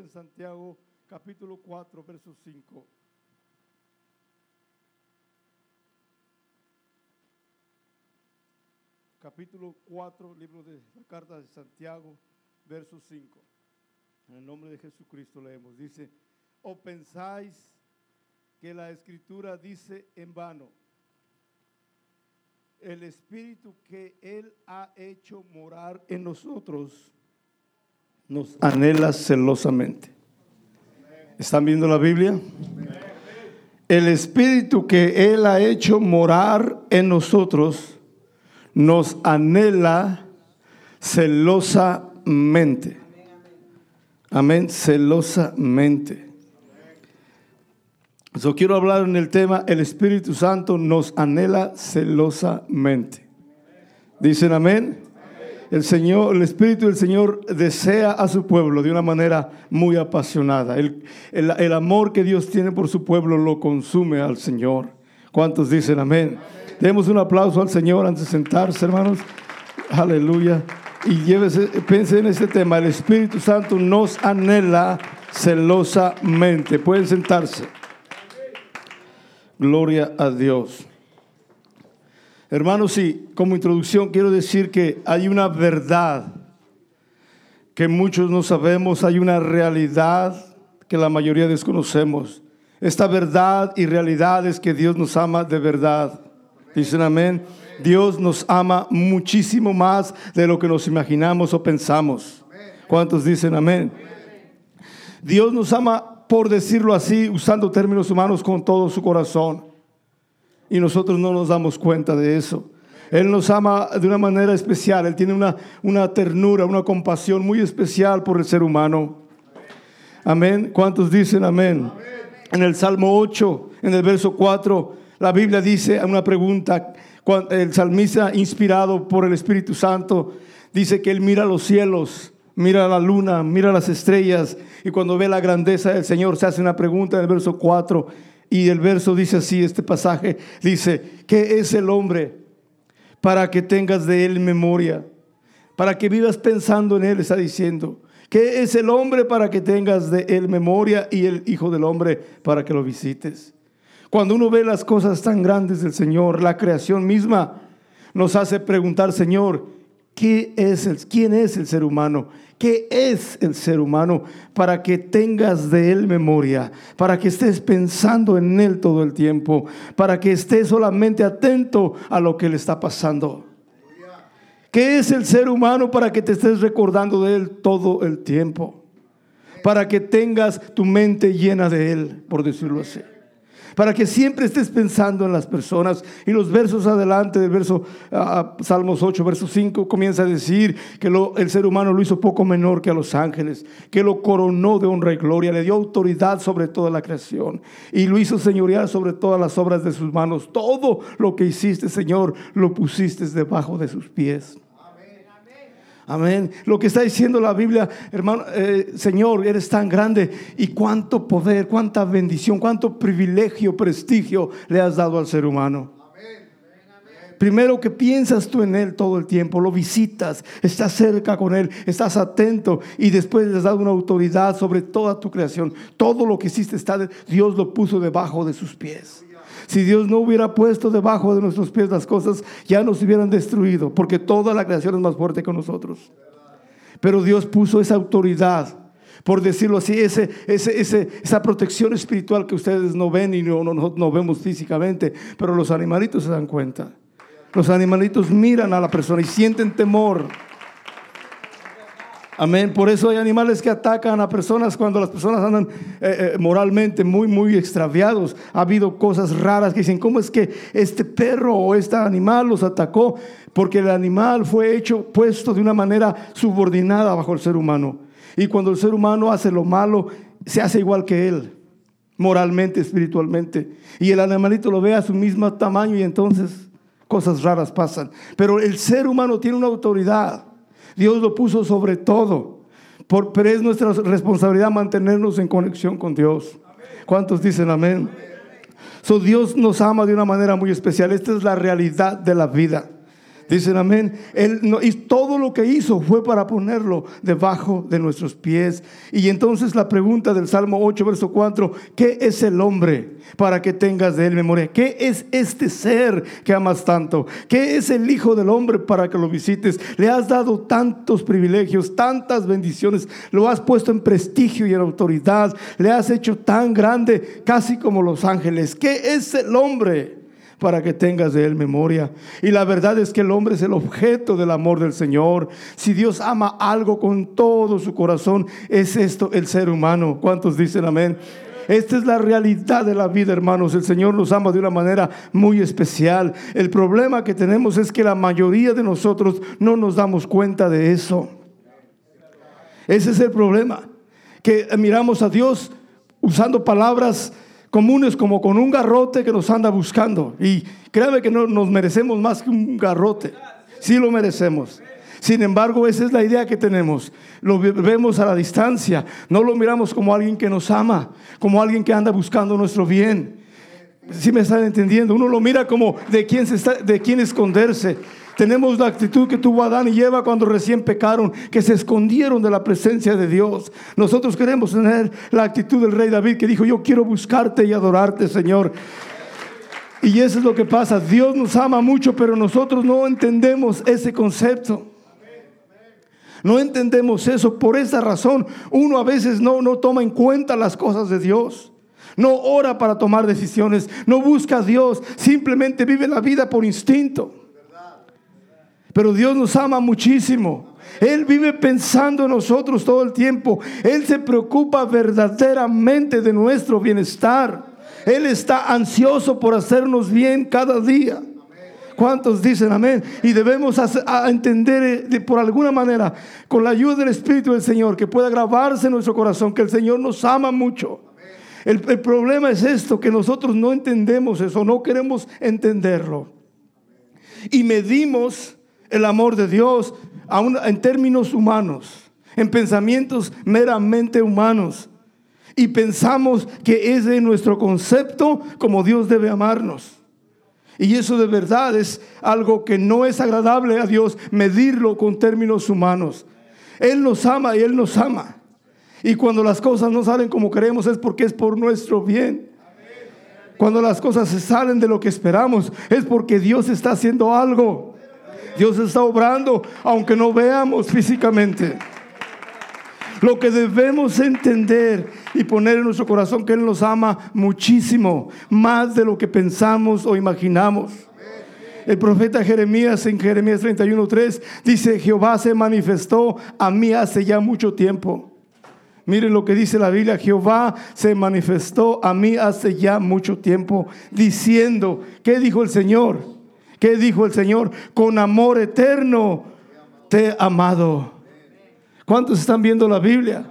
en Santiago capítulo 4, verso 5. Capítulo 4, libro de la carta de Santiago, verso 5. En el nombre de Jesucristo leemos. Dice, o pensáis que la escritura dice en vano, el espíritu que Él ha hecho morar en nosotros nos anhela celosamente. ¿Están viendo la Biblia? El espíritu que Él ha hecho morar en nosotros nos anhela celosamente. Amén, celosamente. Yo quiero hablar en el tema, el Espíritu Santo nos anhela celosamente. Dicen amén. El Señor, el Espíritu del Señor desea a su pueblo de una manera muy apasionada. El, el amor que Dios tiene por su pueblo lo consume al Señor. ¿Cuántos dicen amén? Demos un aplauso al Señor antes de sentarse, hermanos. Aleluya. Y llévese, piense en este tema. El Espíritu Santo nos anhela celosamente. Pueden sentarse. Gloria a Dios. Hermanos, sí, como introducción quiero decir que hay una verdad que muchos no sabemos, hay una realidad que la mayoría desconocemos. Esta verdad y realidad es que Dios nos ama de verdad. Dicen amén. Dios nos ama muchísimo más de lo que nos imaginamos o pensamos. ¿Cuántos dicen amén? Dios nos ama por decirlo así, usando términos humanos, con todo su corazón. Y nosotros no nos damos cuenta de eso. Él nos ama de una manera especial. Él tiene una, una ternura, una compasión muy especial por el ser humano. Amén. ¿Cuántos dicen amén? En el Salmo 8, en el verso 4, la Biblia dice una pregunta. El salmista, inspirado por el Espíritu Santo, dice que él mira los cielos mira la luna, mira las estrellas y cuando ve la grandeza del Señor se hace una pregunta en el verso 4 y el verso dice así, este pasaje dice, ¿qué es el hombre para que tengas de él memoria? Para que vivas pensando en él, está diciendo. ¿Qué es el hombre para que tengas de él memoria y el Hijo del Hombre para que lo visites? Cuando uno ve las cosas tan grandes del Señor, la creación misma nos hace preguntar, Señor, ¿qué es el, ¿quién es el ser humano? ¿Qué es el ser humano? Para que tengas de él memoria, para que estés pensando en él todo el tiempo, para que estés solamente atento a lo que le está pasando. ¿Qué es el ser humano para que te estés recordando de él todo el tiempo? Para que tengas tu mente llena de él, por decirlo así para que siempre estés pensando en las personas. Y los versos adelante del verso ah, Salmos 8, verso 5 comienza a decir que el ser humano lo hizo poco menor que a los ángeles, que lo coronó de honra y gloria, le dio autoridad sobre toda la creación y lo hizo señorear sobre todas las obras de sus manos. Todo lo que hiciste, Señor, lo pusiste debajo de sus pies. Amén. Lo que está diciendo la Biblia, hermano, eh, Señor, eres tan grande y cuánto poder, cuánta bendición, cuánto privilegio, prestigio le has dado al ser humano. Primero que piensas tú en Él todo el tiempo, lo visitas, estás cerca con Él, estás atento y después le has dado una autoridad sobre toda tu creación. Todo lo que hiciste, está, Dios lo puso debajo de sus pies. Si Dios no hubiera puesto debajo de nuestros pies las cosas, ya nos hubieran destruido, porque toda la creación es más fuerte que nosotros. Pero Dios puso esa autoridad, por decirlo así, ese, esa protección espiritual que ustedes no ven y no, no, no vemos físicamente, pero los animalitos se dan cuenta. Los animalitos miran a la persona y sienten temor. Amén. Por eso hay animales que atacan a personas cuando las personas andan eh, eh, moralmente muy, muy extraviados. Ha habido cosas raras que dicen, ¿cómo es que este perro o este animal los atacó? Porque el animal fue hecho, puesto de una manera subordinada bajo el ser humano. Y cuando el ser humano hace lo malo, se hace igual que él, moralmente, espiritualmente. Y el animalito lo ve a su mismo tamaño y entonces cosas raras pasan. Pero el ser humano tiene una autoridad. Dios lo puso sobre todo. Por, pero es nuestra responsabilidad mantenernos en conexión con Dios. ¿Cuántos dicen amén? So, Dios nos ama de una manera muy especial. Esta es la realidad de la vida. Dicen amén. Él y todo lo que hizo fue para ponerlo debajo de nuestros pies. Y entonces la pregunta del Salmo 8, verso 4, ¿qué es el hombre para que tengas de él memoria? ¿Qué es este ser que amas tanto? ¿Qué es el Hijo del Hombre para que lo visites? Le has dado tantos privilegios, tantas bendiciones, lo has puesto en prestigio y en autoridad, le has hecho tan grande, casi como los ángeles. ¿Qué es el hombre? Para que tengas de él memoria. Y la verdad es que el hombre es el objeto del amor del Señor. Si Dios ama algo con todo su corazón, es esto el ser humano. ¿Cuántos dicen amén? Esta es la realidad de la vida, hermanos. El Señor nos ama de una manera muy especial. El problema que tenemos es que la mayoría de nosotros no nos damos cuenta de eso. Ese es el problema. Que miramos a Dios usando palabras comunes como con un garrote que nos anda buscando. Y créame que no nos merecemos más que un garrote. Sí lo merecemos. Sin embargo, esa es la idea que tenemos. Lo vemos a la distancia. No lo miramos como alguien que nos ama, como alguien que anda buscando nuestro bien. Si me están entendiendo, uno lo mira como de quién, se está, de quién esconderse. Tenemos la actitud que tuvo Adán y Eva cuando recién pecaron, que se escondieron de la presencia de Dios. Nosotros queremos tener la actitud del rey David que dijo, yo quiero buscarte y adorarte, Señor. Y eso es lo que pasa. Dios nos ama mucho, pero nosotros no entendemos ese concepto. No entendemos eso. Por esa razón, uno a veces no, no toma en cuenta las cosas de Dios. No ora para tomar decisiones. No busca a Dios. Simplemente vive la vida por instinto. Pero Dios nos ama muchísimo. Él vive pensando en nosotros todo el tiempo. Él se preocupa verdaderamente de nuestro bienestar. Él está ansioso por hacernos bien cada día. ¿Cuántos dicen amén? Y debemos entender eh, por alguna manera, con la ayuda del Espíritu del Señor, que pueda grabarse en nuestro corazón, que el Señor nos ama mucho. El problema es esto, que nosotros no entendemos eso, no queremos entenderlo. Y medimos el amor de Dios en términos humanos, en pensamientos meramente humanos. Y pensamos que es de nuestro concepto como Dios debe amarnos. Y eso de verdad es algo que no es agradable a Dios medirlo con términos humanos. Él nos ama y Él nos ama. Y cuando las cosas no salen como queremos es porque es por nuestro bien. Cuando las cosas se salen de lo que esperamos es porque Dios está haciendo algo. Dios está obrando, aunque no veamos físicamente. Lo que debemos entender y poner en nuestro corazón que Él nos ama muchísimo, más de lo que pensamos o imaginamos. El profeta Jeremías en Jeremías 31:3 dice, Jehová se manifestó a mí hace ya mucho tiempo. Miren lo que dice la Biblia, Jehová se manifestó a mí hace ya mucho tiempo, diciendo, ¿qué dijo el Señor? ¿Qué dijo el Señor? Con amor eterno te he amado. ¿Cuántos están viendo la Biblia?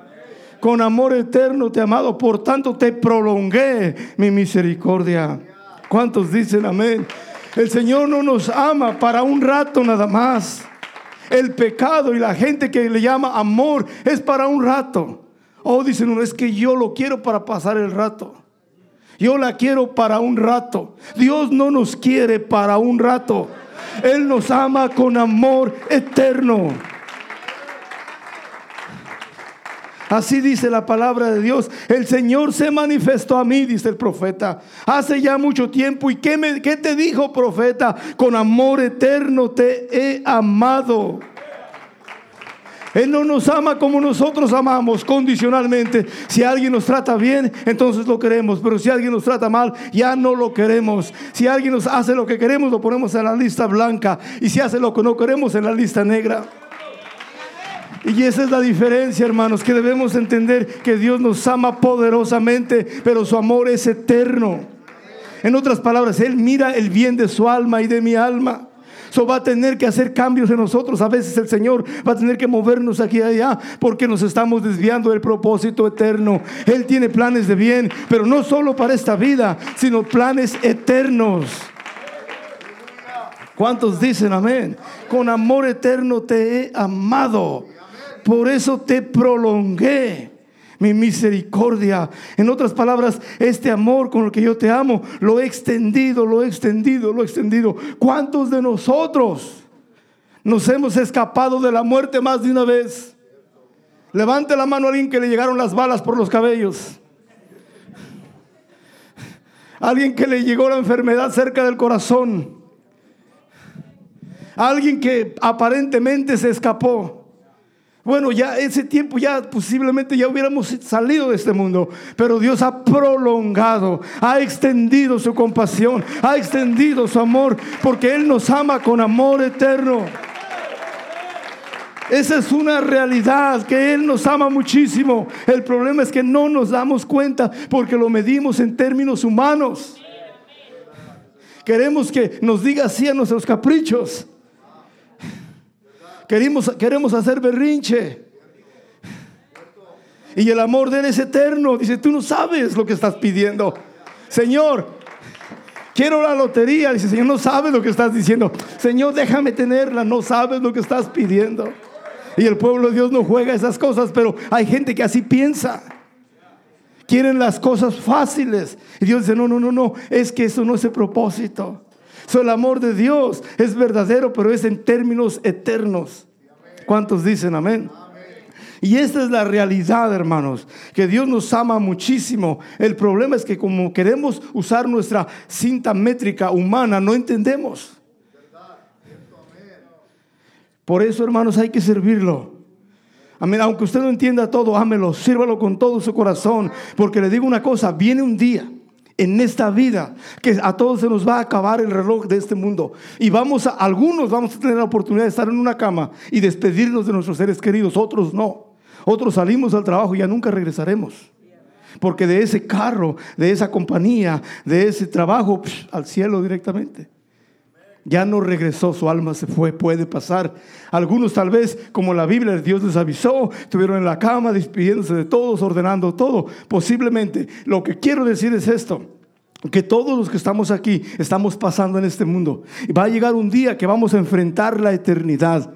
Con amor eterno te he amado, por tanto te prolongué mi misericordia. ¿Cuántos dicen amén? El Señor no nos ama para un rato nada más. El pecado y la gente que le llama amor es para un rato. Oh, dicen, no, es que yo lo quiero para pasar el rato. Yo la quiero para un rato. Dios no nos quiere para un rato. Él nos ama con amor eterno. Así dice la palabra de Dios. El Señor se manifestó a mí, dice el profeta, hace ya mucho tiempo. ¿Y qué, me, qué te dijo, profeta? Con amor eterno te he amado. Él no nos ama como nosotros amamos condicionalmente. Si alguien nos trata bien, entonces lo queremos. Pero si alguien nos trata mal, ya no lo queremos. Si alguien nos hace lo que queremos, lo ponemos en la lista blanca. Y si hace lo que no queremos, en la lista negra. Y esa es la diferencia, hermanos, que debemos entender que Dios nos ama poderosamente, pero su amor es eterno. En otras palabras, Él mira el bien de su alma y de mi alma. So va a tener que hacer cambios en nosotros. A veces el Señor va a tener que movernos aquí y allá porque nos estamos desviando del propósito eterno. Él tiene planes de bien, pero no solo para esta vida, sino planes eternos. ¿Cuántos dicen amén? Con amor eterno te he amado. Por eso te prolongué mi misericordia. En otras palabras, este amor con el que yo te amo, lo he extendido, lo he extendido, lo he extendido. ¿Cuántos de nosotros Nos hemos escapado de la muerte más de una vez. Levante la mano a alguien que le llegaron las balas por los cabellos. Alguien que le llegó la enfermedad cerca del corazón. Alguien que aparentemente se escapó. Bueno, ya ese tiempo ya posiblemente ya hubiéramos salido de este mundo, pero Dios ha prolongado, ha extendido su compasión, ha extendido su amor, porque Él nos ama con amor eterno. Esa es una realidad, que Él nos ama muchísimo. El problema es que no nos damos cuenta porque lo medimos en términos humanos. Queremos que nos diga así a nuestros caprichos. Queremos, queremos hacer berrinche. Y el amor de Él es eterno. Dice, tú no sabes lo que estás pidiendo. Señor, quiero la lotería. Dice, Señor, no sabes lo que estás diciendo. Señor, déjame tenerla. No sabes lo que estás pidiendo. Y el pueblo de Dios no juega esas cosas, pero hay gente que así piensa. Quieren las cosas fáciles. Y Dios dice, no, no, no, no, es que eso no es el propósito. So, el amor de Dios es verdadero, pero es en términos eternos. ¿Cuántos dicen amén? Y esta es la realidad, hermanos, que Dios nos ama muchísimo. El problema es que como queremos usar nuestra cinta métrica humana, no entendemos. Por eso, hermanos, hay que servirlo. Amén. Aunque usted no entienda todo, ámelo, sírvalo con todo su corazón. Porque le digo una cosa, viene un día en esta vida que a todos se nos va a acabar el reloj de este mundo. Y vamos a, algunos vamos a tener la oportunidad de estar en una cama y despedirnos de nuestros seres queridos, otros no. Otros salimos al trabajo y ya nunca regresaremos. Porque de ese carro, de esa compañía, de ese trabajo, al cielo directamente. Ya no regresó, su alma se fue, puede pasar. Algunos tal vez, como la Biblia, Dios les avisó, estuvieron en la cama despidiéndose de todos, ordenando todo. Posiblemente, lo que quiero decir es esto, que todos los que estamos aquí estamos pasando en este mundo. Y va a llegar un día que vamos a enfrentar la eternidad.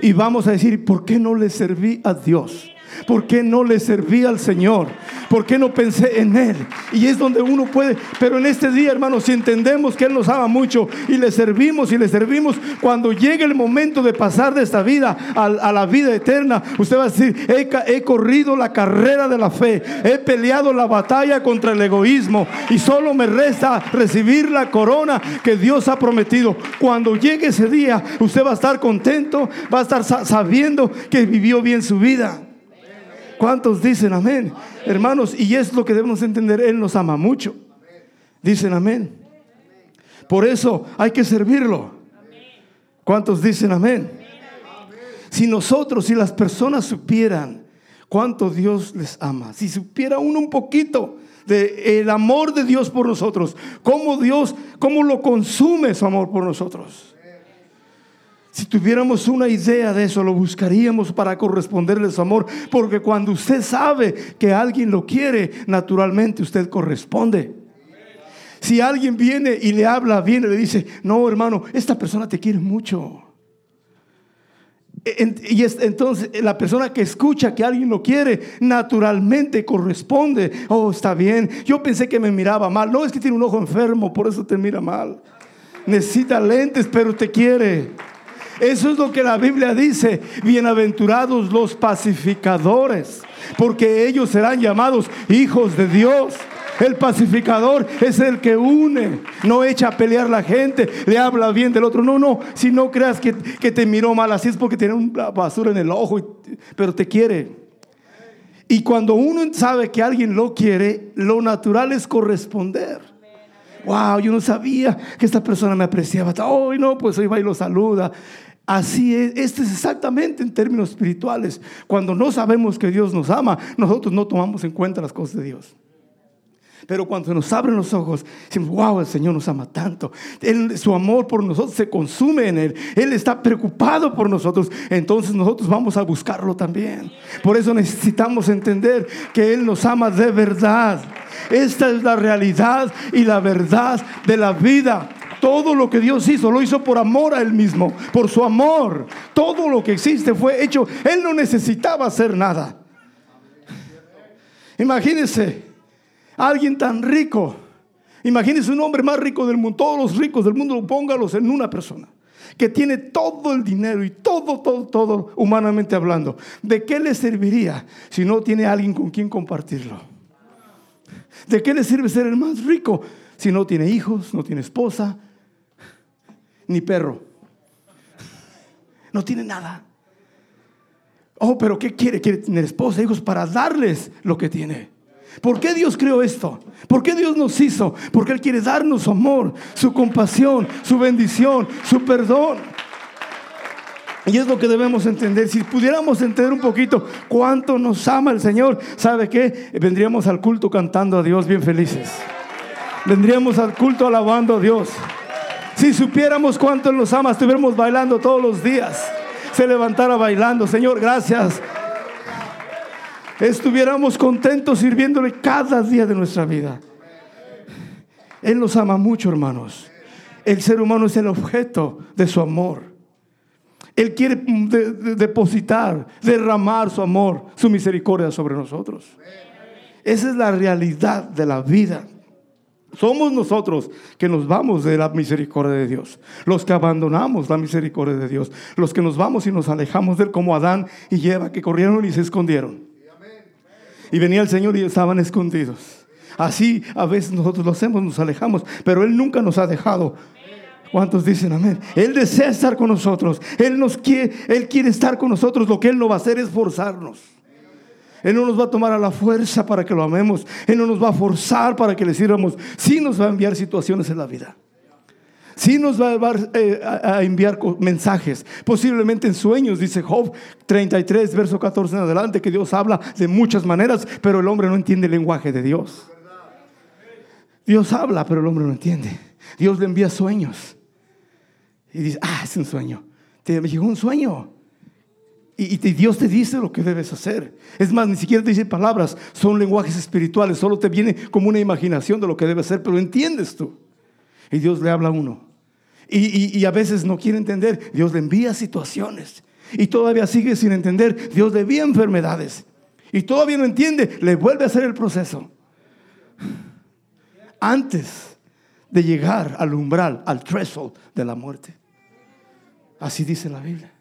Y vamos a decir, ¿por qué no le serví a Dios? ¿Por qué no le serví al Señor? ¿Por qué no pensé en Él? Y es donde uno puede, pero en este día, hermanos, si entendemos que Él nos ama mucho y le servimos y le servimos, cuando llegue el momento de pasar de esta vida a, la vida eterna, usted va a decir, he, he corrido la carrera de la fe, he peleado la batalla contra el egoísmo y solo me resta recibir la corona que Dios ha prometido. Cuando llegue ese día, usted va a estar contento, va a estar sabiendo que vivió bien su vida. ¿Cuántos dicen amén? Hermanos, y es lo que debemos entender, Él nos ama mucho. Dicen amén. Por eso hay que servirlo. ¿Cuántos dicen amén? Si nosotros, si las personas supieran cuánto Dios les ama, si supiera uno un poquito de el amor de Dios por nosotros, cómo Dios, cómo lo consume su amor por nosotros. Si tuviéramos una idea de eso, lo buscaríamos para corresponderle su amor. Porque cuando usted sabe que alguien lo quiere, naturalmente usted corresponde. Si alguien viene y le habla viene y le dice, no hermano, esta persona te quiere mucho. Y entonces la persona que escucha que alguien lo quiere, naturalmente corresponde. Oh, está bien. Yo pensé que me miraba mal. No, es que tiene un ojo enfermo, por eso te mira mal. Necesita lentes, pero te quiere. Eso es lo que la Biblia dice. Bienaventurados los pacificadores, porque ellos serán llamados hijos de Dios. El pacificador es el que une, no echa a pelear la gente, le habla bien del otro. No, no, si no creas que, te miró mal, así es porque tiene una basura en el ojo, pero te quiere. Y cuando uno sabe que alguien lo quiere, lo natural es corresponder. Wow, yo no sabía que esta persona me apreciaba. Hoy no, pues hoy va y lo saluda. Así es, esto es exactamente en términos espirituales. Cuando no sabemos que Dios nos ama, nosotros no tomamos en cuenta las cosas de Dios. Pero cuando nos abren los ojos, decimos, wow, el Señor nos ama tanto. su amor por nosotros se consume en Él. Él está preocupado por nosotros. Entonces nosotros vamos a buscarlo también. Por eso necesitamos entender que Él nos ama de verdad. Esta es la realidad y la verdad de la vida. Todo lo que Dios hizo, lo hizo por amor a Él mismo, por su amor. Todo lo que existe fue hecho. Él no necesitaba hacer nada. Imagínense, alguien tan rico. Imagínense un hombre más rico del mundo. Todos los ricos del mundo, póngalos en una persona. que tiene todo el dinero y todo, todo, todo, humanamente hablando, ¿de qué le serviría si no tiene alguien con quien compartirlo? ¿De qué le sirve ser el más rico si no tiene hijos, no tiene esposa, ni perro? No tiene nada. Oh, pero ¿qué quiere? Quiere tener esposa, hijos para darles lo que tiene. ¿Por qué Dios creó esto? ¿Por qué Dios nos hizo? Porque Él quiere darnos su amor, su compasión, su bendición, su perdón. Y es lo que debemos entender. Si pudiéramos entender un poquito cuánto nos ama el Señor, ¿sabe qué? Vendríamos al culto cantando a Dios bien felices. Vendríamos al culto alabando a Dios. Si supiéramos cuánto nos ama, estuviéramos bailando todos los días. Se levantara bailando, Señor, gracias estuviéramos contentos sirviéndole cada día de nuestra vida. Él nos ama mucho, hermanos. El ser humano es el objeto de su amor. Él quiere depositar, derramar su amor, su misericordia sobre nosotros. Esa es la realidad de la vida. Somos nosotros que nos vamos de la misericordia de Dios, los que abandonamos la misericordia de Dios, los que nos vamos y nos alejamos de él como Adán y Eva, que corrieron y se escondieron. Y venía el Señor y estaban escondidos. Así a veces nosotros lo hacemos, nos alejamos, pero Él nunca nos ha dejado. ¿Cuántos dicen amén? Él desea estar con nosotros. Él nos quiere, Él quiere estar con nosotros. Lo que Él no va a hacer es forzarnos. Él no nos va a tomar a la fuerza para que lo amemos. Él no nos va a forzar para que le sirvamos. Sí nos va a enviar situaciones en la vida. Sí nos va eh, a, enviar mensajes, posiblemente en sueños, dice Job 33, verso 14 en adelante, que Dios habla de muchas maneras, pero el hombre no entiende el lenguaje de Dios. Dios habla, pero el hombre no entiende. Dios le envía sueños. Y dice, ah, es un sueño. Te llegó un sueño. Y, y, Dios te dice lo que debes hacer. Es más, ni siquiera te dice palabras, son lenguajes espirituales, solo te viene como una imaginación de lo que debe hacer, pero entiendes tú. Y Dios le habla a uno. Y, a veces no quiere entender. Dios le envía situaciones. Y todavía sigue sin entender. Dios le envía enfermedades. Y todavía no entiende. Le vuelve a hacer el proceso. Antes de llegar al umbral, al threshold de la muerte. Así dice la Biblia.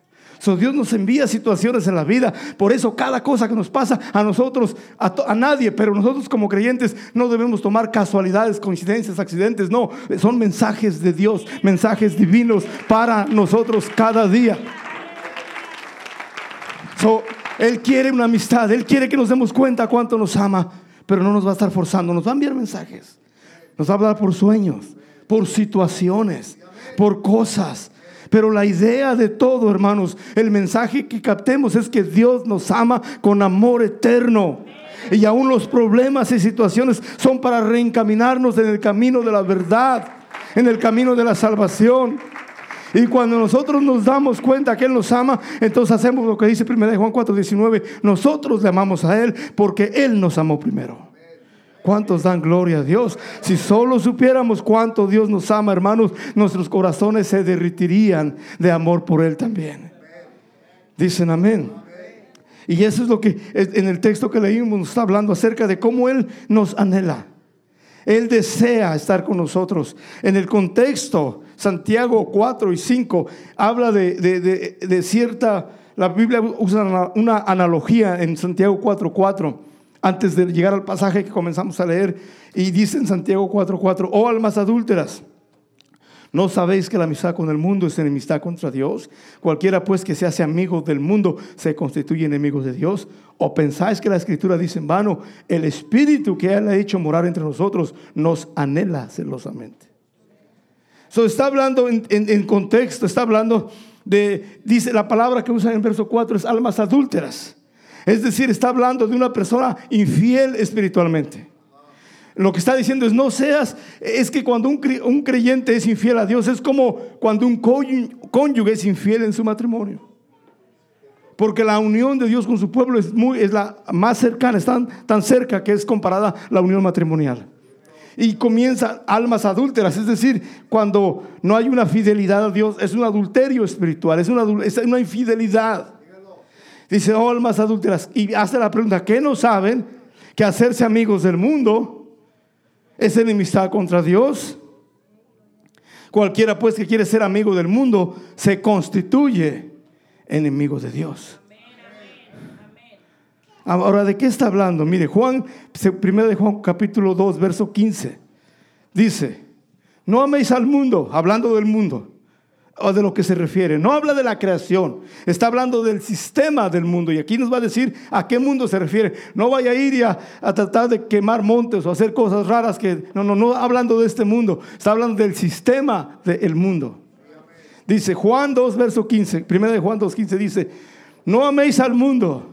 So, Dios nos envía situaciones en la vida. Por eso cada cosa que nos pasa a nosotros, a, nadie, pero nosotros como creyentes no debemos tomar casualidades, coincidencias, accidentes. No, son mensajes de Dios, mensajes divinos para nosotros cada día. Él quiere una amistad, Él quiere que nos demos cuenta cuánto nos ama, pero no nos va a estar forzando, nos va a enviar mensajes. Nos va a hablar por sueños, por situaciones, por cosas. Pero la idea de todo, hermanos, el mensaje que captemos es que Dios nos ama con amor eterno. Y aún los problemas y situaciones son para reencaminarnos en el camino de la verdad, en el camino de la salvación. Y cuando nosotros nos damos cuenta que Él nos ama, entonces hacemos lo que dice 1 Juan 4:19. Nosotros le amamos a Él porque Él nos amó primero. ¿Cuántos dan gloria a Dios? Si solo supiéramos cuánto Dios nos ama, hermanos, nuestros corazones se derritirían de amor por Él también. Dicen amén. Y eso es lo que en el texto que leímos está hablando acerca de cómo Él nos anhela. Él desea estar con nosotros. En el contexto, Santiago 4 y 5 habla de, de cierta, la Biblia usa una analogía en Santiago 4, 4 antes de llegar al pasaje que comenzamos a leer, y dice en Santiago 4:4, oh almas adúlteras, ¿no sabéis que la amistad con el mundo es enemistad contra Dios? Cualquiera pues que se hace amigo del mundo se constituye enemigo de Dios. ¿O pensáis que la escritura dice en vano, el espíritu que Él ha hecho morar entre nosotros nos anhela celosamente? So, está hablando en, contexto, está hablando de, dice la palabra que usa en el verso 4 es almas adúlteras. Es decir, está hablando de una persona infiel espiritualmente. Lo que está diciendo es no seas, es que cuando un creyente es infiel a Dios es como cuando un cónyuge es infiel en su matrimonio. Porque la unión de Dios con su pueblo es, muy, es la más cercana, es tan, cerca que es comparada la unión matrimonial. Y comienza almas adúlteras, es decir, cuando no hay una fidelidad a Dios, es un adulterio espiritual, es una, es una infidelidad. Dice, oh almas adúlteras. Y hace la pregunta, ¿qué no saben? Que hacerse amigos del mundo es enemistad contra Dios. Cualquiera pues que quiere ser amigo del mundo se constituye enemigo de Dios. Ahora, ¿de qué está hablando? Mire, Juan, primero de Juan capítulo 2, verso 15, dice, no améis al mundo, hablando del mundo, de lo que se refiere. No habla de la creación, está hablando del sistema del mundo. Y aquí nos va a decir a qué mundo se refiere. No vaya a ir a, a tratar de quemar montes o hacer cosas raras que... No, no, no hablando de este mundo, está hablando del sistema del mundo. Dice Juan 2, verso 15, primero de Juan 2, 15 dice, no améis al mundo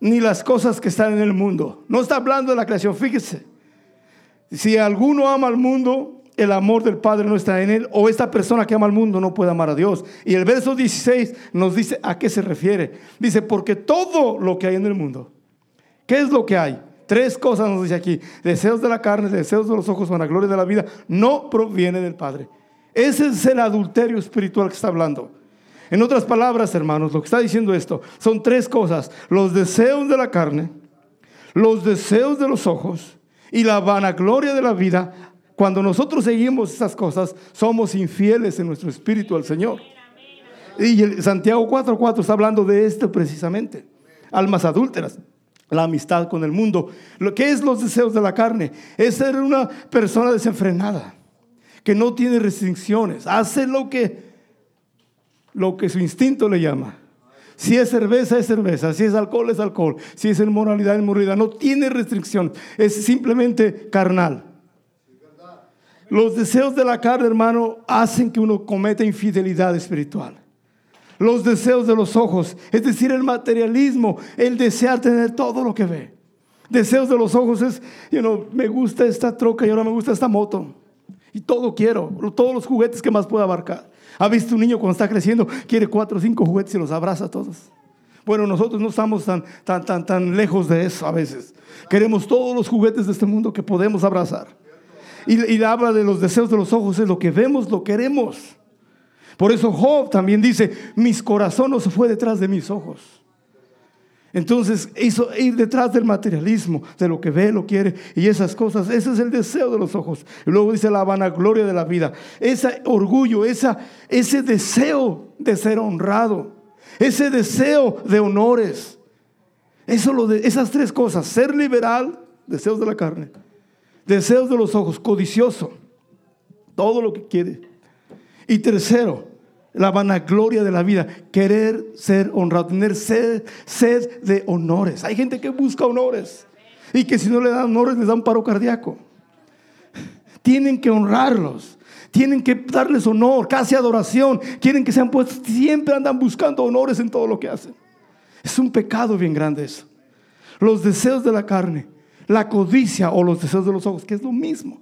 ni las cosas que están en el mundo. No está hablando de la creación, fíjese. Si alguno ama al mundo, el amor del Padre no está en él, o esta persona que ama al mundo no puede amar a Dios. Y el verso 16 nos dice a qué se refiere. Dice, porque todo lo que hay en el mundo, ¿qué es lo que hay? Tres cosas nos dice aquí. Deseos de la carne, deseos de los ojos, gloria de la vida, no proviene del Padre. Ese es el adulterio espiritual que está hablando. En otras palabras, hermanos, lo que está diciendo esto son tres cosas. Los deseos de la carne, los deseos de los ojos y la vanagloria de la vida cuando nosotros seguimos esas cosas, somos infieles en nuestro espíritu al Señor. Y Santiago 4:4 está hablando de esto precisamente. Almas adúlteras, la amistad con el mundo. Lo que es los deseos de la carne es ser una persona desenfrenada, que no tiene restricciones, hace lo que lo que su instinto le llama. Si es cerveza, es cerveza. Si es alcohol, es alcohol. Si es inmoralidad, es inmoralidad. No tiene restricción. Es simplemente carnal. Los deseos de la carne, hermano, hacen que uno cometa infidelidad espiritual. Los deseos de los ojos, es decir, el materialismo, el desear tener todo lo que ve. Deseos de los ojos es, you know, me gusta esta troca y ahora me gusta esta moto. Y todo quiero, todos los juguetes que más pueda abarcar. ¿Ha visto un niño cuando está creciendo, quiere cuatro o cinco juguetes y los abraza a todos? Bueno, nosotros no estamos tan, tan, tan, tan lejos de eso a veces. Queremos todos los juguetes de este mundo que podemos abrazar. Y, habla de los deseos de los ojos, es lo que vemos, lo queremos. Por eso Job también dice, mis corazones fue detrás de mis ojos. Entonces hizo ir detrás del materialismo, de lo que ve, lo quiere y esas cosas. Ese es el deseo de los ojos. Y luego dice la vanagloria de la vida. Ese orgullo, esa, ese deseo de ser honrado, ese deseo de honores. Eso lo de, esas tres cosas, ser liberal, deseos de la carne, Deseos de los ojos, codicioso. Todo lo que quiere. Y tercero, la vanagloria de la vida, querer ser honrado, tener sed, sed de honores. Hay gente que busca honores y que si no le dan honores les da un paro cardíaco. Tienen que honrarlos, tienen que darles honor, casi adoración. Quieren que sean puestos, siempre andan buscando honores en todo lo que hacen. Es un pecado bien grande eso. Los deseos de la carne la codicia o los deseos de los ojos, que es lo mismo.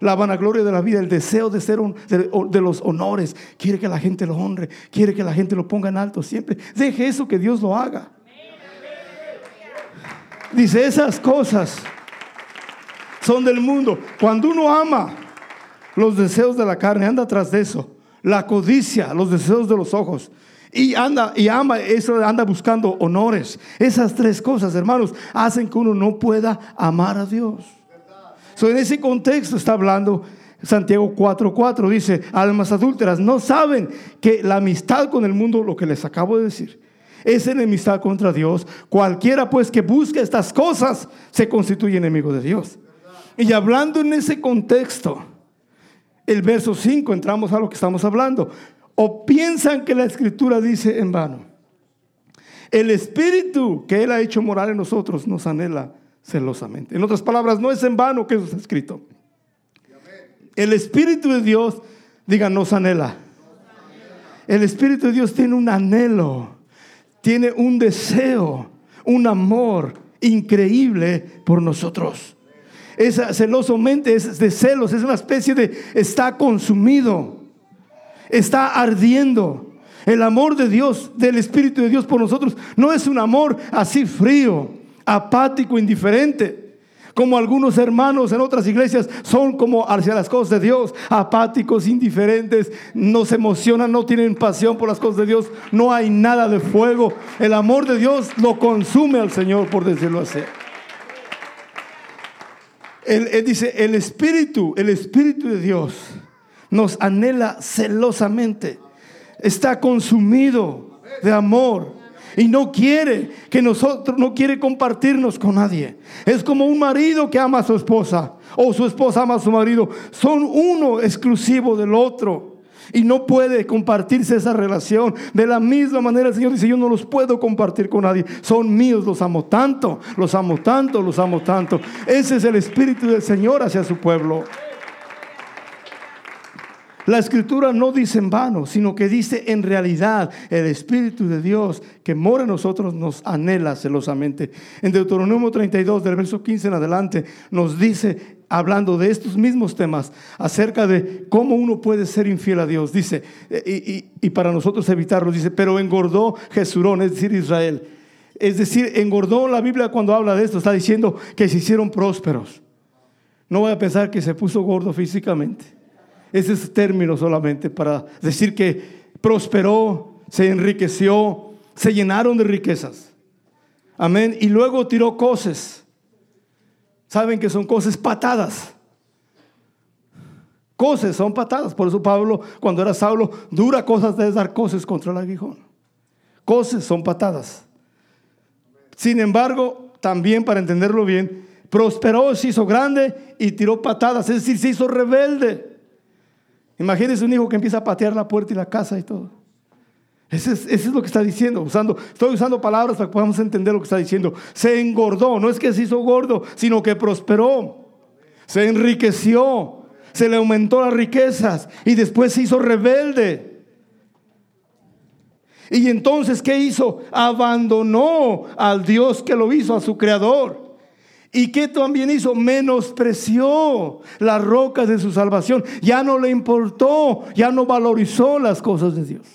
La vanagloria de la vida, el deseo de ser de, los honores, quiere que la gente lo honre, quiere que la gente lo ponga en alto siempre. Deje eso que Dios lo haga. Dice, esas cosas son del mundo. Cuando uno ama los deseos de la carne, anda tras de eso. La codicia, los deseos de los ojos. Y anda y ama, eso anda buscando honores. Esas tres cosas, hermanos, hacen que uno no pueda amar a Dios. So, en ese contexto está hablando Santiago 4:4 dice, almas adúlteras no saben que la amistad con el mundo, lo que les acabo de decir, es enemistad contra Dios. Cualquiera pues que busque estas cosas se constituye enemigo de Dios. Y hablando en ese contexto, el verso 5 entramos a lo que estamos hablando o piensan que la escritura dice en vano. El espíritu que Él ha hecho morar en nosotros nos anhela celosamente. En otras palabras, no es en vano que eso está escrito. El espíritu de Dios, diga, nos anhela. El espíritu de Dios tiene un anhelo, tiene un deseo, un amor increíble por nosotros. Es celosamente, es de celos, es una especie de está consumido está ardiendo. El amor de Dios, del Espíritu de Dios por nosotros, no es un amor así frío, apático, indiferente. Como algunos hermanos en otras iglesias son como hacia las cosas de Dios, apáticos, indiferentes, no se emocionan, no tienen pasión por las cosas de Dios, no hay nada de fuego. El amor de Dios lo consume al Señor, por decirlo así. Él, él dice, el Espíritu, el Espíritu de Dios nos anhela celosamente. Está consumido de amor y no quiere que nosotros, no quiere compartirnos con nadie. Es como un marido que ama a su esposa o su esposa ama a su marido. Son uno exclusivo del otro. Y no puede compartirse esa relación. De la misma manera el Señor dice, yo no los puedo compartir con nadie. Son míos, los amo tanto, los amo tanto, los amo tanto. Ese es el Espíritu del Señor hacia su pueblo. La escritura no dice en vano, sino que dice en realidad el Espíritu de Dios que mora en nosotros nos anhela celosamente. En Deuteronomio 32, del verso 15 en adelante, nos dice, hablando de estos mismos temas, acerca de cómo uno puede ser infiel a Dios. Dice, y, para nosotros evitarlo, dice, pero engordó Jesurón, es decir, Israel. Es decir, engordó la Biblia cuando habla de esto, está diciendo que se hicieron prósperos. No voy a pensar que se puso gordo físicamente ese es término solamente para decir que prosperó, se enriqueció, se llenaron de riquezas. Amén. Y luego tiró cosas. Saben que son cosas patadas. Cosas son patadas. Por eso Pablo, cuando era Saulo, dura cosas de dar cosas contra el aguijón. Cosas son patadas. Sin embargo, también para entenderlo bien, prosperó, se hizo grande y tiró patadas, es decir, se hizo rebelde. Imagínense un hijo que empieza a patear la puerta y la casa y todo. Eso es, lo que está diciendo. Usando, estoy usando palabras para que podamos entender lo que está diciendo. Se engordó, no es que se hizo gordo, sino que prosperó. Se enriqueció, se le aumentó las riquezas y después se hizo rebelde. Y entonces, ¿qué hizo? Abandonó al Dios que lo hizo, a su creador. ¿Y qué también hizo? Menospreció las rocas de su salvación. Ya no le importó, ya no valorizó las cosas de Dios.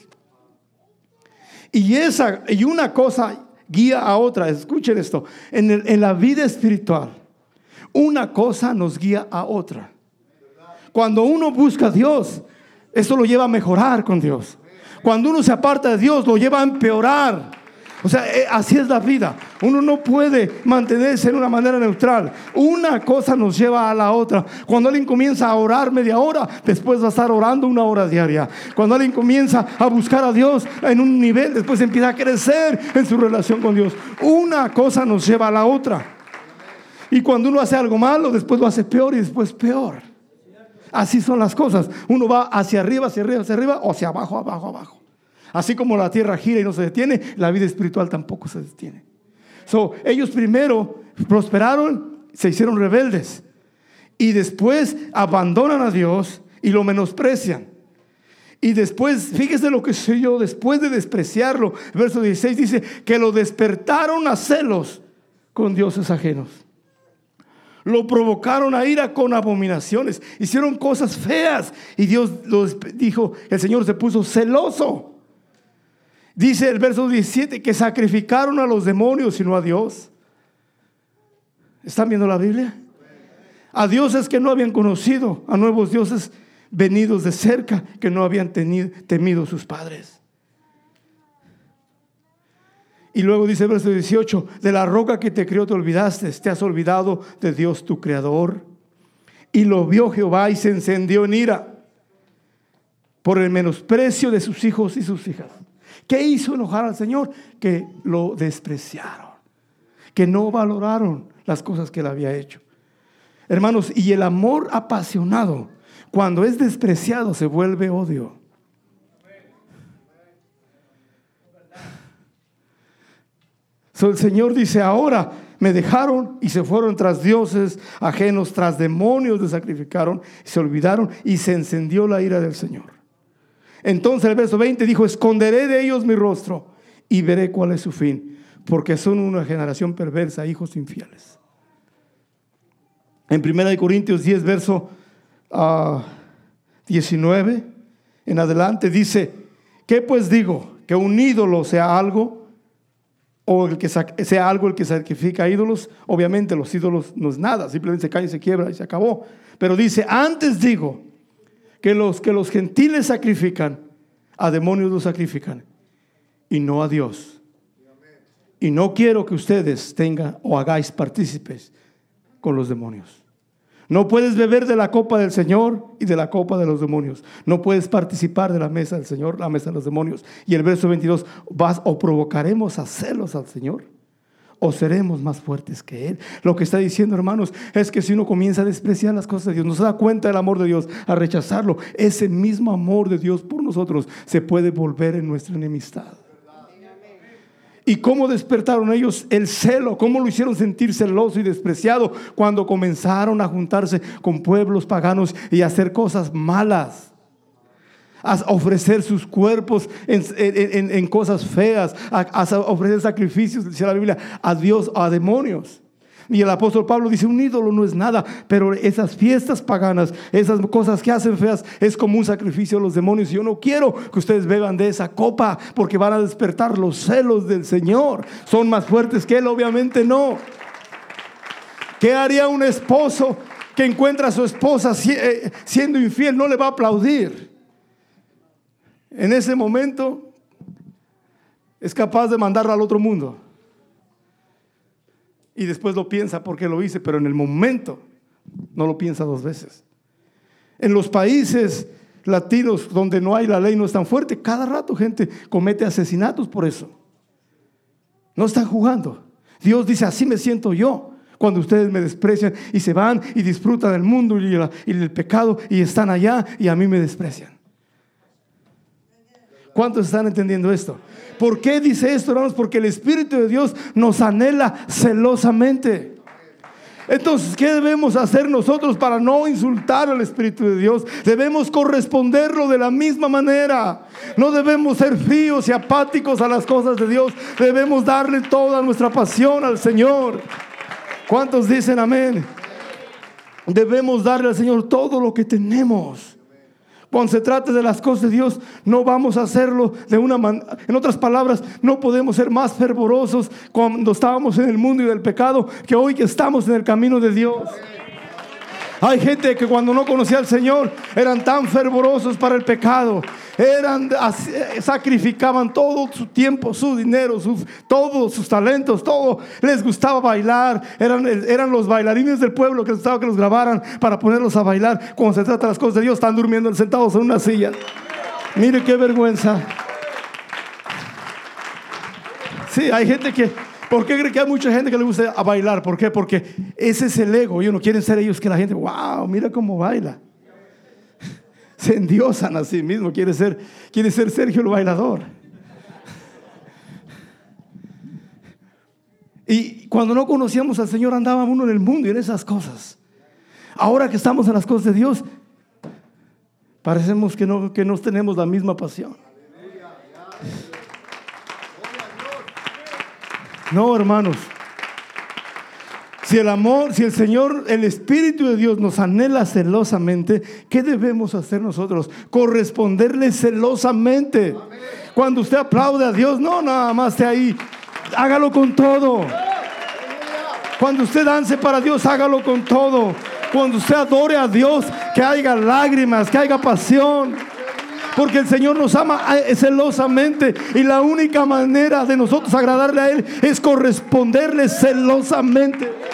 Y, esa, y una cosa guía a otra. Escuchen esto. En, en la vida espiritual, una cosa nos guía a otra. Cuando uno busca a Dios, eso lo lleva a mejorar con Dios. Cuando uno se aparta de Dios, lo lleva a empeorar. O sea, eh, así es la vida. Uno no puede mantenerse en una manera neutral. Una cosa nos lleva a la otra. Cuando alguien comienza a orar media hora, después va a estar orando una hora diaria. Cuando alguien comienza a buscar a Dios en un nivel, después empieza a crecer en su relación con Dios. Una cosa nos lleva a la otra. Y cuando uno hace algo malo, después lo hace peor y después peor. Así son las cosas. Uno va hacia arriba, hacia arriba, hacia arriba o hacia abajo, abajo, abajo. Así como la tierra gira y no se detiene, la vida espiritual tampoco se detiene. So, ellos primero prosperaron, se hicieron rebeldes y después abandonan a Dios y lo menosprecian. Y después, fíjese lo que yo después de despreciarlo, verso 16 dice que lo despertaron a celos con dioses ajenos. Lo provocaron a ira con abominaciones. Hicieron cosas feas y Dios los dijo, el Señor se puso celoso. Dice el verso 17 que sacrificaron a los demonios y no a Dios. ¿Están viendo la Biblia? A dioses que no habían conocido, a nuevos dioses venidos de cerca que no habían tenido, temido sus padres. Y luego dice el verso 18, de la roca que te crió te olvidaste, te has olvidado de Dios tu creador. Y lo vio Jehová y se encendió en ira por el menosprecio de sus hijos y sus hijas. ¿Qué hizo enojar al Señor? Que lo despreciaron, que no valoraron las cosas que él había hecho. Hermanos, y el amor apasionado, cuando es despreciado, se vuelve odio. el Señor dice, ahora me dejaron y se fueron tras dioses ajenos, tras demonios de sacrificaron, se olvidaron y se encendió la ira del Señor. Entonces el verso 20 dijo, esconderé de ellos mi rostro y veré cuál es su fin, porque son una generación perversa, hijos infieles. En 1 Corintios 10, verso 19 ah, en adelante dice, ¿qué pues digo? Que un ídolo sea algo, o el que sea algo el que sacrifica ídolos, obviamente los ídolos no es nada, simplemente se cae y se quiebra y se acabó. Pero dice, antes digo, que los que los gentiles sacrifican, a demonios los sacrifican y no a Dios. Y no quiero que ustedes tengan o hagáis partícipes con los demonios. No puedes beber de la copa del Señor y de la copa de los demonios. No puedes participar de la mesa del Señor, la mesa de los demonios. Y el verso 22, vas o provocaremos a celos al Señor o seremos más fuertes que Él. Lo que está diciendo, hermanos, es que si uno comienza a despreciar las cosas de Dios, no se da cuenta del amor de Dios, a rechazarlo, ese mismo amor de Dios por nosotros se puede volver en nuestra enemistad. ¿Y cómo despertaron ellos el celo? ¿Cómo lo hicieron sentir celoso y despreciado cuando comenzaron a juntarse con pueblos paganos y hacer cosas malas? A ofrecer sus cuerpos en, cosas feas, a, ofrecer sacrificios, dice la Biblia, a Dios, a demonios. Y el apóstol Pablo dice, un ídolo no es nada, pero esas fiestas paganas, esas cosas que hacen feas, es como un sacrificio a los demonios. Yo no quiero que ustedes beban de esa copa porque van a despertar los celos del Señor. Son más fuertes que Él, obviamente no. ¿Qué haría un esposo que encuentra a su esposa eh, siendo infiel? No le va a aplaudir. En ese momento es capaz de mandarla al otro mundo y después lo piensa porque lo hice, pero en el momento no lo piensa dos veces. En los países latinos donde no hay la ley, no es tan fuerte, cada rato gente comete asesinatos por eso. No están jugando. Dios dice, así me siento yo. Cuando ustedes me desprecian y se van y disfrutan del mundo y, y el pecado y están allá y a mí me desprecian. ¿Cuántos están entendiendo esto? ¿Por qué dice esto, hermanos? Porque el Espíritu de Dios nos anhela celosamente. Entonces, ¿qué debemos hacer nosotros para no insultar al Espíritu de Dios? Debemos corresponderlo de la misma manera. No debemos ser fríos y apáticos a las cosas de Dios. Debemos darle toda nuestra pasión al Señor. ¿Cuántos dicen amén? Debemos darle al Señor todo lo que tenemos. Cuando se trate de las cosas de Dios, no vamos a hacerlo de una manera. En otras palabras, no podemos ser más fervorosos cuando estábamos en el mundo y del pecado que hoy que estamos en el camino de Dios. Hay gente que cuando no conocía al Señor eran tan fervorosos para el pecado. Eran, sacrificaban todo su tiempo, su dinero, sus, todos sus talentos, todo. Les gustaba bailar. Eran, eran los bailarines del pueblo que les gustaba que los grabaran para ponerlos a bailar. Cuando se trata de las cosas de Dios, están durmiendo sentados en una silla. Mire qué vergüenza. Sí, hay gente que ¿Por qué cree que hay mucha gente que le gusta a bailar? ¿Por qué? Porque ese es el ego. Ellos no quieren ser ellos que la gente, wow, mira cómo baila. Se endiosan a sí mismo. Quiere ser, quiere ser Sergio el bailador. Y cuando no conocíamos al Señor andábamos uno en el mundo y en esas cosas. Ahora que estamos en las cosas de Dios, parecemos que no, que no tenemos la misma pasión. No, hermanos. Si el amor, si el Señor, el Espíritu de Dios nos anhela celosamente, ¿qué debemos hacer nosotros? Corresponderle celosamente. Cuando usted aplaude a Dios, no nada más esté ahí, hágalo con todo. Cuando usted dance para Dios, hágalo con todo. Cuando usted adore a Dios, que haya lágrimas, que haya pasión. Porque el Señor nos ama eh, celosamente y la única manera de nosotros agradarle a Él es corresponderle celosamente.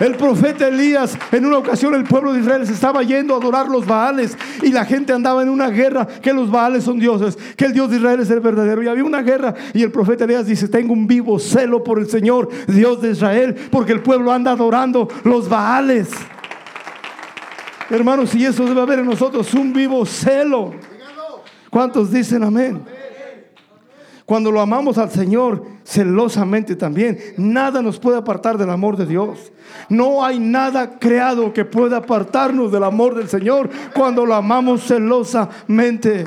El profeta Elías, en una ocasión el pueblo de Israel se estaba yendo a adorar los Baales y la gente andaba en una guerra que los Baales son dioses, que el Dios de Israel es el verdadero. Y había una guerra y el profeta Elías dice, tengo un vivo celo por el Señor, Dios de Israel, porque el pueblo anda adorando los Baales. Hermanos, y eso debe haber en nosotros un vivo celo. ¿Cuántos dicen amén? Cuando lo amamos al Señor celosamente también, nada nos puede apartar del amor de Dios. No hay nada creado que pueda apartarnos del amor del Señor cuando lo amamos celosamente.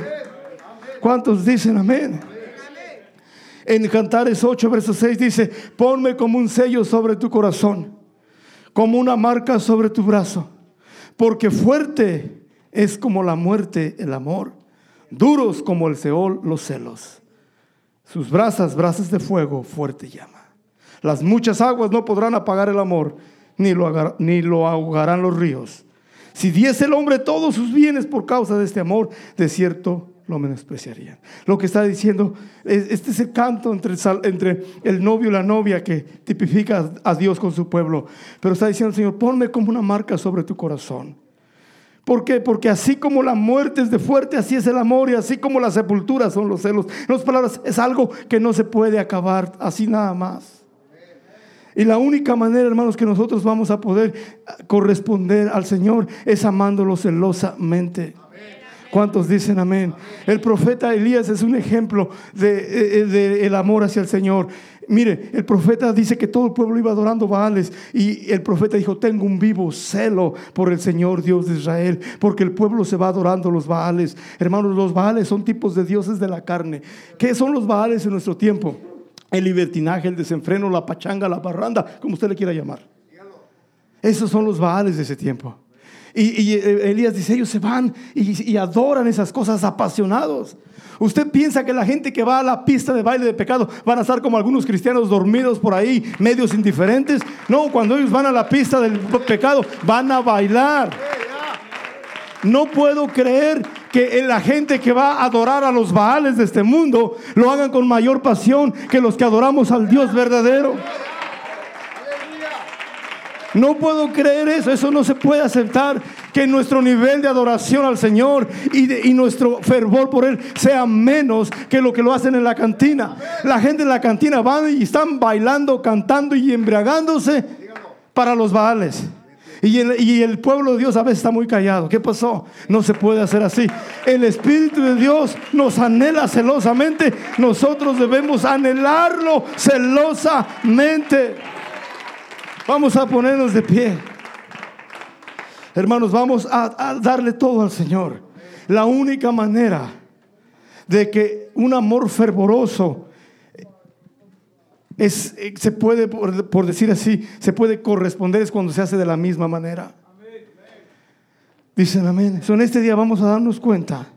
¿Cuántos dicen amén? En Cantares 8, verso 6 dice, ponme como un sello sobre tu corazón, como una marca sobre tu brazo, porque fuerte es como la muerte el amor duros como el Seol los celos. Sus brasas, brasas de fuego, fuerte llama. Las muchas aguas no podrán apagar el amor, ni lo, ni lo ahogarán los ríos. Si diese el hombre todos sus bienes por causa de este amor, de cierto lo menospreciarían. Lo que está diciendo, este es el canto entre, entre el novio y la novia que tipifica a Dios con su pueblo. Pero está diciendo, Señor, ponme como una marca sobre tu corazón. ¿Por qué? Porque así como la muerte es de fuerte, así es el amor y así como la sepultura son los celos. En otras palabras, es algo que no se puede acabar así nada más. Y la única manera, hermanos, que nosotros vamos a poder corresponder al Señor es amándolo celosamente. ¿Cuántos dicen amén? El profeta Elías es un ejemplo del de, el amor hacia el Señor. Mire, el profeta dice que todo el pueblo iba adorando Baales y el profeta dijo, tengo un vivo celo por el Señor Dios de Israel, porque el pueblo se va adorando los Baales. Hermanos, los Baales son tipos de dioses de la carne. ¿Qué son los Baales en nuestro tiempo? El libertinaje, el desenfreno, la pachanga, la barranda, como usted le quiera llamar. Esos son los Baales de ese tiempo. Y, eh, Elías dice, ellos se van y, y adoran esas cosas apasionados. ¿Usted piensa que la gente que va a la pista de baile de pecado van a estar como algunos cristianos dormidos por ahí, medios indiferentes? No, cuando ellos van a la pista del pecado, van a bailar. No puedo creer que la gente que va a adorar a los baales de este mundo lo hagan con mayor pasión que los que adoramos al Dios verdadero. No puedo creer eso, eso no se puede aceptar que nuestro nivel de adoración al Señor y, nuestro fervor por Él sea menos que lo que lo hacen en la cantina. La gente en la cantina van y están bailando, cantando y embriagándose para los baales. Y el, y el, pueblo de Dios a veces está muy callado. ¿Qué pasó? No se puede hacer así. El Espíritu de Dios nos anhela celosamente. Nosotros debemos anhelarlo celosamente. Vamos a ponernos de pie. Hermanos, vamos a, darle todo al Señor. La única manera de que un amor fervoroso es, se puede, por, decir así, se puede corresponder es cuando se hace de la misma manera. Dicen amén. en este día vamos a darnos cuenta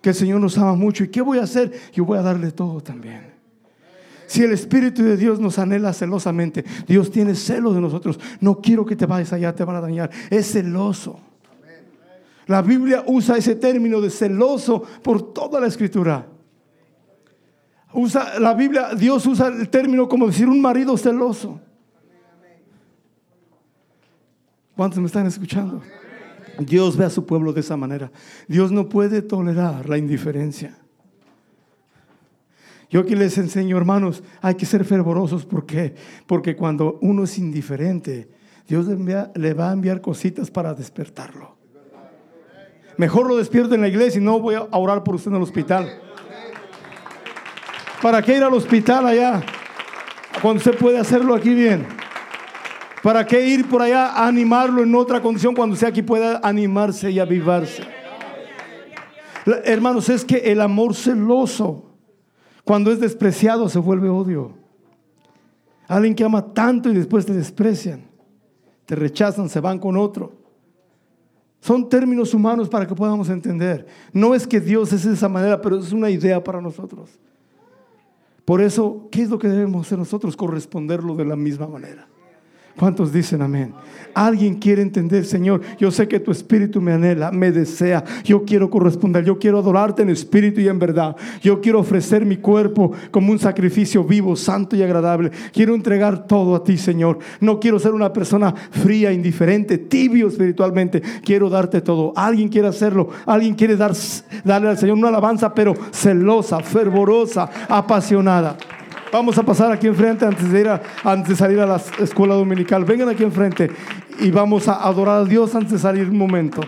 que el Señor nos ama mucho. ¿Y qué voy a hacer? Yo voy a darle todo también. Si el Espíritu de Dios nos anhela celosamente, Dios tiene celo de nosotros. No quiero que te vayas allá, te van a dañar. Es celoso. La Biblia usa ese término de celoso por toda la escritura. Usa la Biblia, Dios usa el término como decir un marido celoso. ¿Cuántos me están escuchando? Dios ve a su pueblo de esa manera. Dios no puede tolerar la indiferencia. Yo aquí les enseño, hermanos, hay que ser fervorosos. ¿Por qué? Porque cuando uno es indiferente, Dios le, va a enviar cositas para despertarlo. Mejor lo despierto en la iglesia y no voy a orar por usted en el hospital. ¿Para qué ir al hospital allá? Cuando usted puede hacerlo aquí bien. ¿Para qué ir por allá a animarlo en otra condición cuando usted aquí pueda animarse y avivarse? Hermanos, es que el amor celoso cuando es despreciado se vuelve odio. Alguien que ama tanto y después te desprecian, te rechazan, se van con otro. Son términos humanos para que podamos entender. No es que Dios es de esa manera, pero es una idea para nosotros. Por eso, ¿qué es lo que debemos hacer nosotros? Corresponderlo de la misma manera. ¿Cuántos dicen amén? Alguien quiere entender, Señor, yo sé que tu espíritu me anhela, me desea. Yo quiero corresponder, yo quiero adorarte en espíritu y en verdad. Yo quiero ofrecer mi cuerpo como un sacrificio vivo, santo y agradable. Quiero entregar todo a ti, Señor. No quiero ser una persona fría, indiferente, tibio espiritualmente. Quiero darte todo. Alguien quiere hacerlo. Alguien quiere dar, darle al Señor una alabanza, pero celosa, fervorosa, apasionada. Vamos a pasar aquí enfrente antes de, ir antes de salir a la escuela dominical. Vengan aquí enfrente y vamos a adorar a Dios antes de salir un momento.